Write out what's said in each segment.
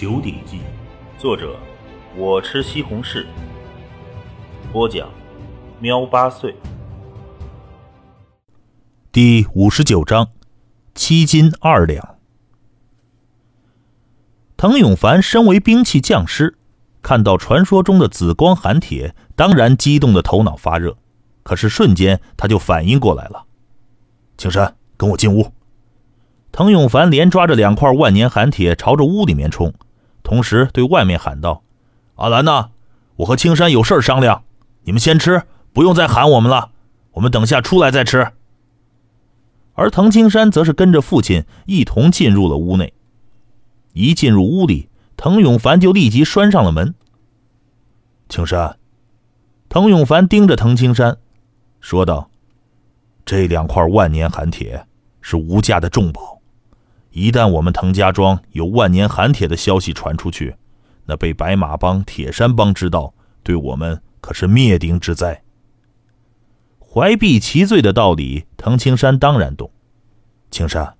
九鼎记》，作者我吃西红柿，播讲喵八岁。第五十九章，七斤二两。滕永凡身为兵器匠师，看到传说中的紫光寒铁，当然激动的头脑发热。可是瞬间他就反应过来了，青山，跟我进屋。滕永凡连抓着两块万年寒铁朝着屋里面冲，同时对外面喊道：“阿兰呐，我和青山有事商量，你们先吃，不用再喊我们了，我们等下出来再吃。”而滕青山则是跟着父亲一同进入了屋内。一进入屋里，滕永凡就立即拴上了门。青山，滕永凡盯着滕青山。说道：“这两块万年寒铁是吴家的重宝，一旦我们滕家庄有万年寒铁的消息传出去，那被白马帮、铁山帮知道，对我们可是灭顶之灾。”怀璧其罪的道理，滕青山当然懂。青山，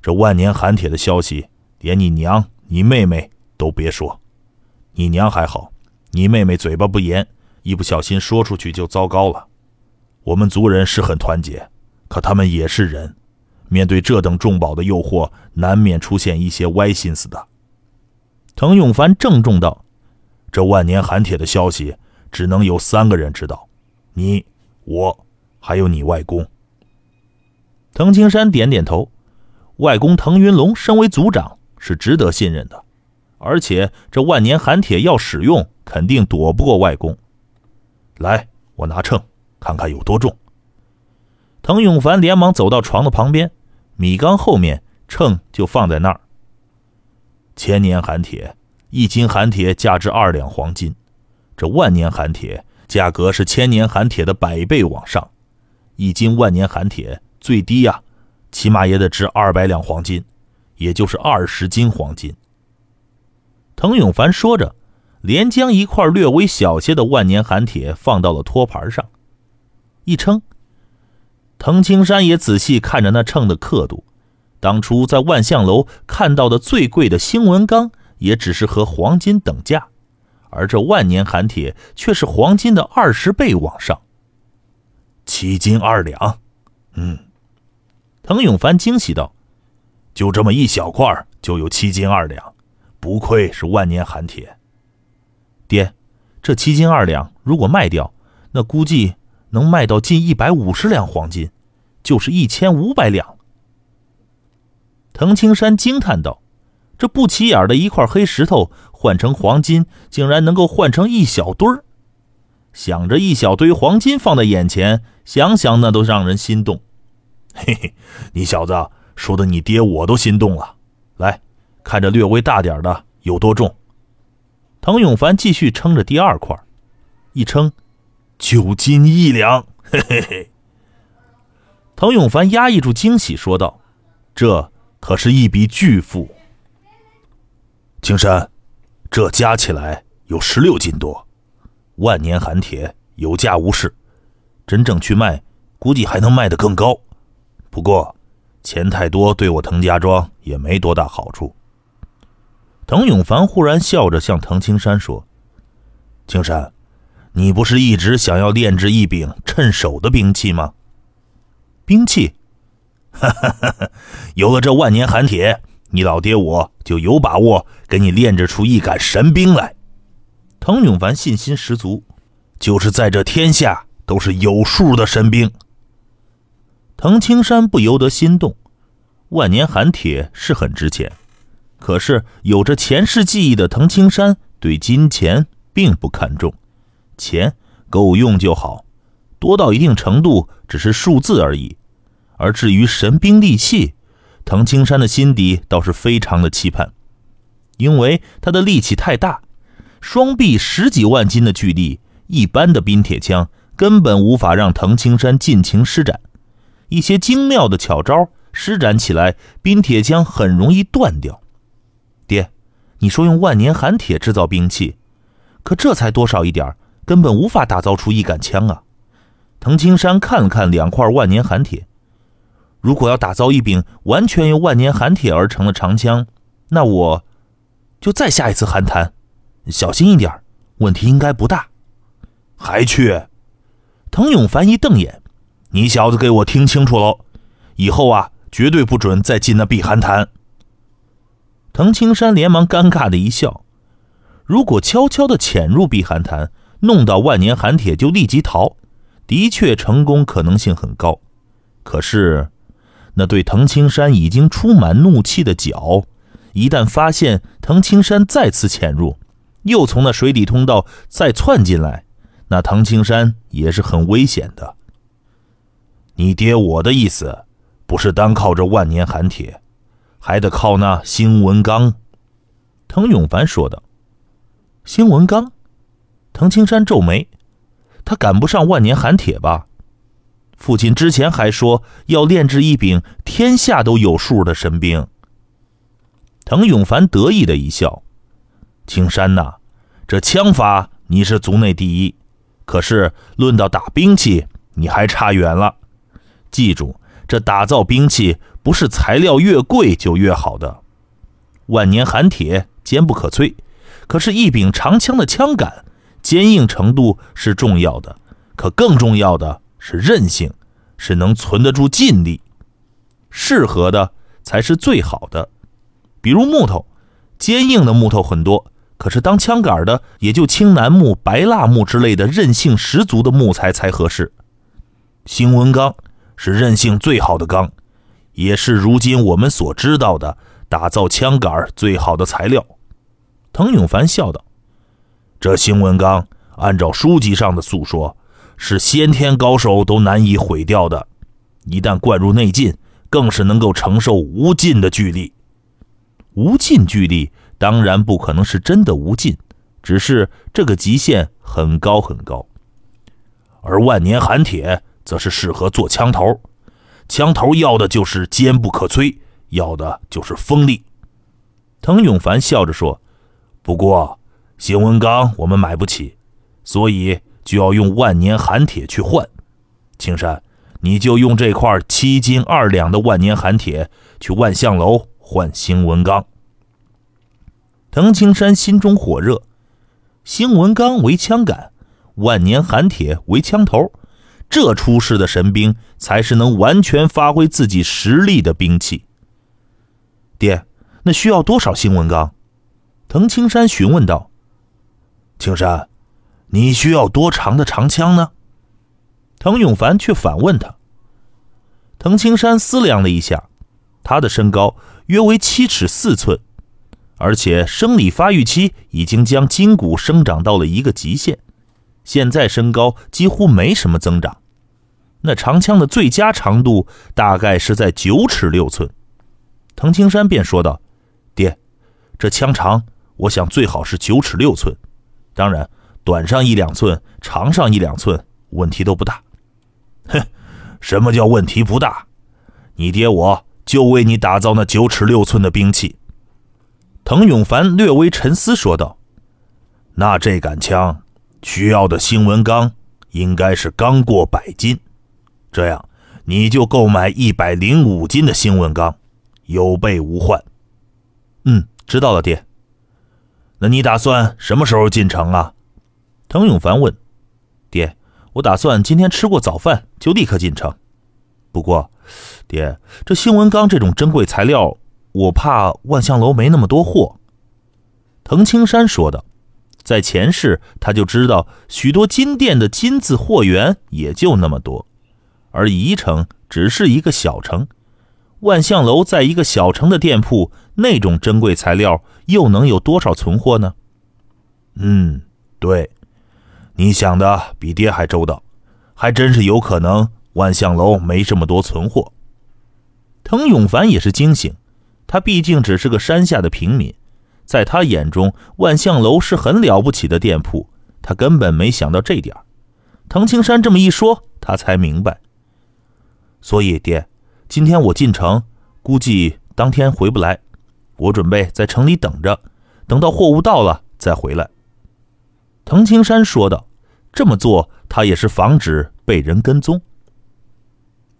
这万年寒铁的消息，连你娘、你妹妹都别说。你娘还好，你妹妹嘴巴不严，一不小心说出去就糟糕了。我们族人是很团结，可他们也是人，面对这等重宝的诱惑，难免出现一些歪心思的。滕永凡郑重道：“这万年寒铁的消息，只能有三个人知道，你、我，还有你外公。”滕青山点点头，外公滕云龙身为族长，是值得信任的，而且这万年寒铁要使用，肯定躲不过外公。来，我拿秤。看看有多重。滕永凡连忙走到床的旁边，米缸后面秤就放在那儿。千年寒铁，一斤寒铁价值二两黄金，这万年寒铁价格是千年寒铁的百倍往上，一斤万年寒铁最低呀，起码也得值二百两黄金，也就是二十斤黄金。滕永凡说着，连将一块略微小些的万年寒铁放到了托盘上。一称，滕青山也仔细看着那秤的刻度。当初在万象楼看到的最贵的星纹钢，也只是和黄金等价，而这万年寒铁却是黄金的二十倍往上。七斤二两，嗯，滕永凡惊喜道：“就这么一小块，就有七斤二两，不愧是万年寒铁。爹，这七斤二两如果卖掉，那估计……”能卖到近一百五十两黄金，就是一千五百两。滕青山惊叹道：“这不起眼的一块黑石头，换成黄金，竟然能够换成一小堆儿。想着一小堆黄金放在眼前，想想那都让人心动。嘿嘿，你小子说的，你爹我都心动了。来看着略微大点的有多重。”滕永凡继续称着第二块，一称。九斤一两，嘿嘿嘿。滕永凡压抑住惊喜，说道：“这可是一笔巨富。青山，这加起来有十六斤多，万年寒铁有价无市，真正去卖，估计还能卖得更高。不过，钱太多对我滕家庄也没多大好处。”滕永凡忽然笑着向滕青山说：“青山。”你不是一直想要炼制一柄趁手的兵器吗？兵器，哈哈哈哈有了这万年寒铁，你老爹我就有把握给你炼制出一杆神兵来。滕永凡信心十足，就是在这天下都是有数的神兵。滕青山不由得心动，万年寒铁是很值钱，可是有着前世记忆的滕青山对金钱并不看重。钱够用就好，多到一定程度只是数字而已。而至于神兵利器，滕青山的心底倒是非常的期盼，因为他的力气太大，双臂十几万斤的巨力，一般的冰铁枪根本无法让滕青山尽情施展。一些精妙的巧招施展起来，冰铁枪很容易断掉。爹，你说用万年寒铁制造兵器，可这才多少一点根本无法打造出一杆枪啊！滕青山看了看两块万年寒铁，如果要打造一柄完全由万年寒铁而成的长枪，那我就再下一次寒潭，小心一点，问题应该不大。还去？滕永凡一瞪眼：“你小子给我听清楚喽，以后啊，绝对不准再进那避寒潭。”滕青山连忙尴尬的一笑：“如果悄悄的潜入避寒潭，弄到万年寒铁就立即逃，的确成功可能性很高。可是，那对藤青山已经充满怒气的脚，一旦发现藤青山再次潜入，又从那水底通道再窜进来，那藤青山也是很危险的。你爹我的意思，不是单靠这万年寒铁。”还得靠那兴文刚，滕永凡说道。兴文刚，滕青山皱眉，他赶不上万年寒铁吧？父亲之前还说要炼制一柄天下都有数的神兵。滕永凡得意的一笑：“青山呐，这枪法你是族内第一，可是论到打兵器，你还差远了。记住。”这打造兵器不是材料越贵就越好的，万年寒铁坚不可摧，可是，一柄长枪的枪杆坚硬程度是重要的，可更重要的是韧性，是能存得住劲力，适合的才是最好的。比如木头，坚硬的木头很多，可是当枪杆的也就青楠木、白蜡木之类的韧性十足的木材才合适。兴文钢。是韧性最好的钢，也是如今我们所知道的打造枪杆最好的材料。滕永凡笑道：“这兴文钢，按照书籍上的诉说，是先天高手都难以毁掉的。一旦灌入内劲，更是能够承受无尽的巨力。无尽巨力当然不可能是真的无尽，只是这个极限很高很高。而万年寒铁。”则是适合做枪头，枪头要的就是坚不可摧，要的就是锋利。滕永凡笑着说：“不过，兴文钢我们买不起，所以就要用万年寒铁去换。青山，你就用这块七斤二两的万年寒铁去万象楼换兴文钢。”滕青山心中火热，兴文钢为枪杆，万年寒铁为枪头。这出世的神兵才是能完全发挥自己实力的兵器。爹，那需要多少星文钢？滕青山询问道。青山，你需要多长的长枪呢？滕永凡却反问他。滕青山思量了一下，他的身高约为七尺四寸，而且生理发育期已经将筋骨生长到了一个极限。现在身高几乎没什么增长，那长枪的最佳长度大概是在九尺六寸。滕青山便说道：“爹，这枪长，我想最好是九尺六寸，当然短上一两寸，长上一两寸，问题都不大。”哼，什么叫问题不大？你爹我就为你打造那九尺六寸的兵器。滕永凡略微沉思说道：“那这杆枪。”需要的新文钢应该是刚过百斤，这样你就购买一百零五斤的新文钢，有备无患。嗯，知道了，爹。那你打算什么时候进城啊？滕永凡问。爹，我打算今天吃过早饭就立刻进城。不过，爹，这新文钢这种珍贵材料，我怕万象楼没那么多货。滕青山说道。在前世，他就知道许多金店的金子货源也就那么多，而宜城只是一个小城，万象楼在一个小城的店铺，那种珍贵材料又能有多少存货呢？嗯，对，你想的比爹还周到，还真是有可能万象楼没这么多存货。滕永凡也是惊醒，他毕竟只是个山下的平民。在他眼中，万象楼是很了不起的店铺，他根本没想到这点。滕青山这么一说，他才明白。所以，爹，今天我进城，估计当天回不来。我准备在城里等着，等到货物到了再回来。滕青山说道：“这么做，他也是防止被人跟踪。”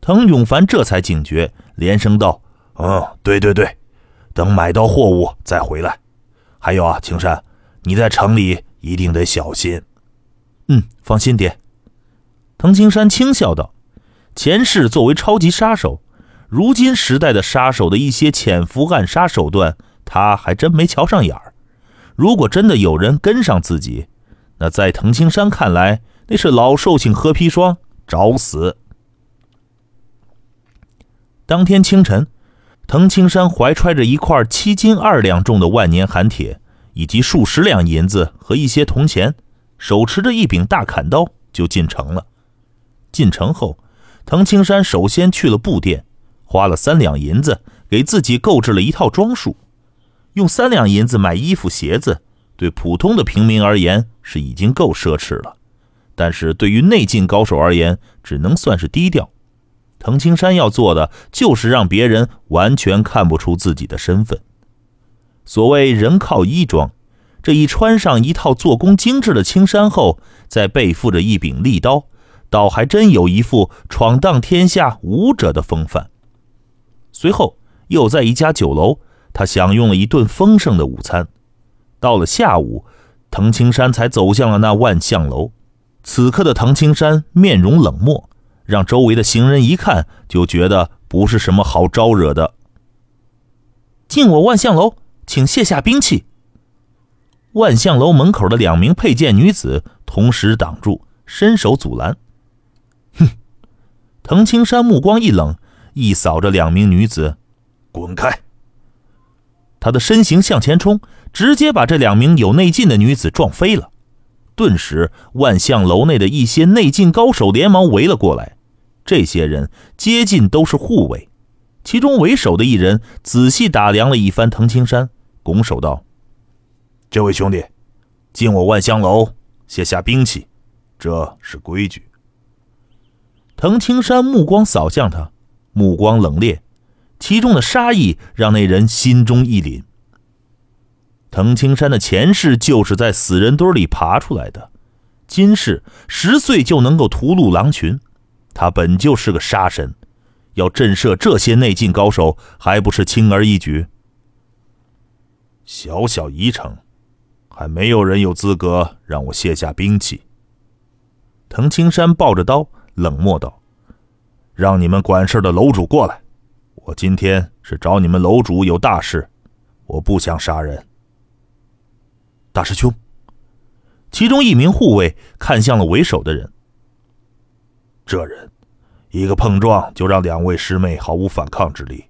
滕永凡这才警觉，连声道：“嗯，对对对，等买到货物再回来。”还有啊，青山，你在城里一定得小心。嗯，放心，爹。藤青山轻笑道：“前世作为超级杀手，如今时代的杀手的一些潜伏暗杀手段，他还真没瞧上眼儿。如果真的有人跟上自己，那在藤青山看来，那是老寿星喝砒霜，找死。”当天清晨。藤青山怀揣着一块七斤二两重的万年寒铁，以及数十两银子和一些铜钱，手持着一柄大砍刀，就进城了。进城后，藤青山首先去了布店，花了三两银子给自己购置了一套装束。用三两银子买衣服鞋子，对普通的平民而言是已经够奢侈了，但是对于内劲高手而言，只能算是低调。藤青山要做的就是让别人完全看不出自己的身份。所谓人靠衣装，这一穿上一套做工精致的青衫后，再背负着一柄利刀，倒还真有一副闯荡天下武者的风范。随后又在一家酒楼，他享用了一顿丰盛的午餐。到了下午，藤青山才走向了那万象楼。此刻的藤青山面容冷漠。让周围的行人一看就觉得不是什么好招惹的。进我万象楼，请卸下兵器。万象楼门口的两名佩剑女子同时挡住，伸手阻拦。哼！藤青山目光一冷，一扫着两名女子，滚开！他的身形向前冲，直接把这两名有内劲的女子撞飞了。顿时，万象楼内的一些内劲高手连忙围了过来。这些人接近都是护卫，其中为首的一人仔细打量了一番藤青山，拱手道：“这位兄弟，进我万象楼，卸下兵器，这是规矩。”藤青山目光扫向他，目光冷冽，其中的杀意让那人心中一凛。藤青山的前世就是在死人堆里爬出来的，今世十岁就能够屠戮狼群，他本就是个杀神，要震慑这些内劲高手还不是轻而易举？小小宜城，还没有人有资格让我卸下兵器。藤青山抱着刀，冷漠道：“让你们管事的楼主过来，我今天是找你们楼主有大事，我不想杀人。”大师兄，其中一名护卫看向了为首的人。这人一个碰撞就让两位师妹毫无反抗之力，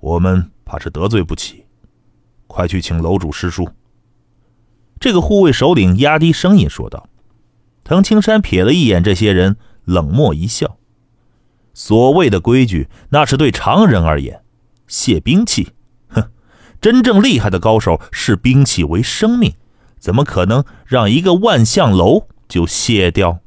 我们怕是得罪不起，快去请楼主师叔。这个护卫首领压低声音说道。藤青山瞥了一眼这些人，冷漠一笑：“所谓的规矩，那是对常人而言。卸兵器，哼，真正厉害的高手视兵器为生命。”怎么可能让一个万象楼就卸掉？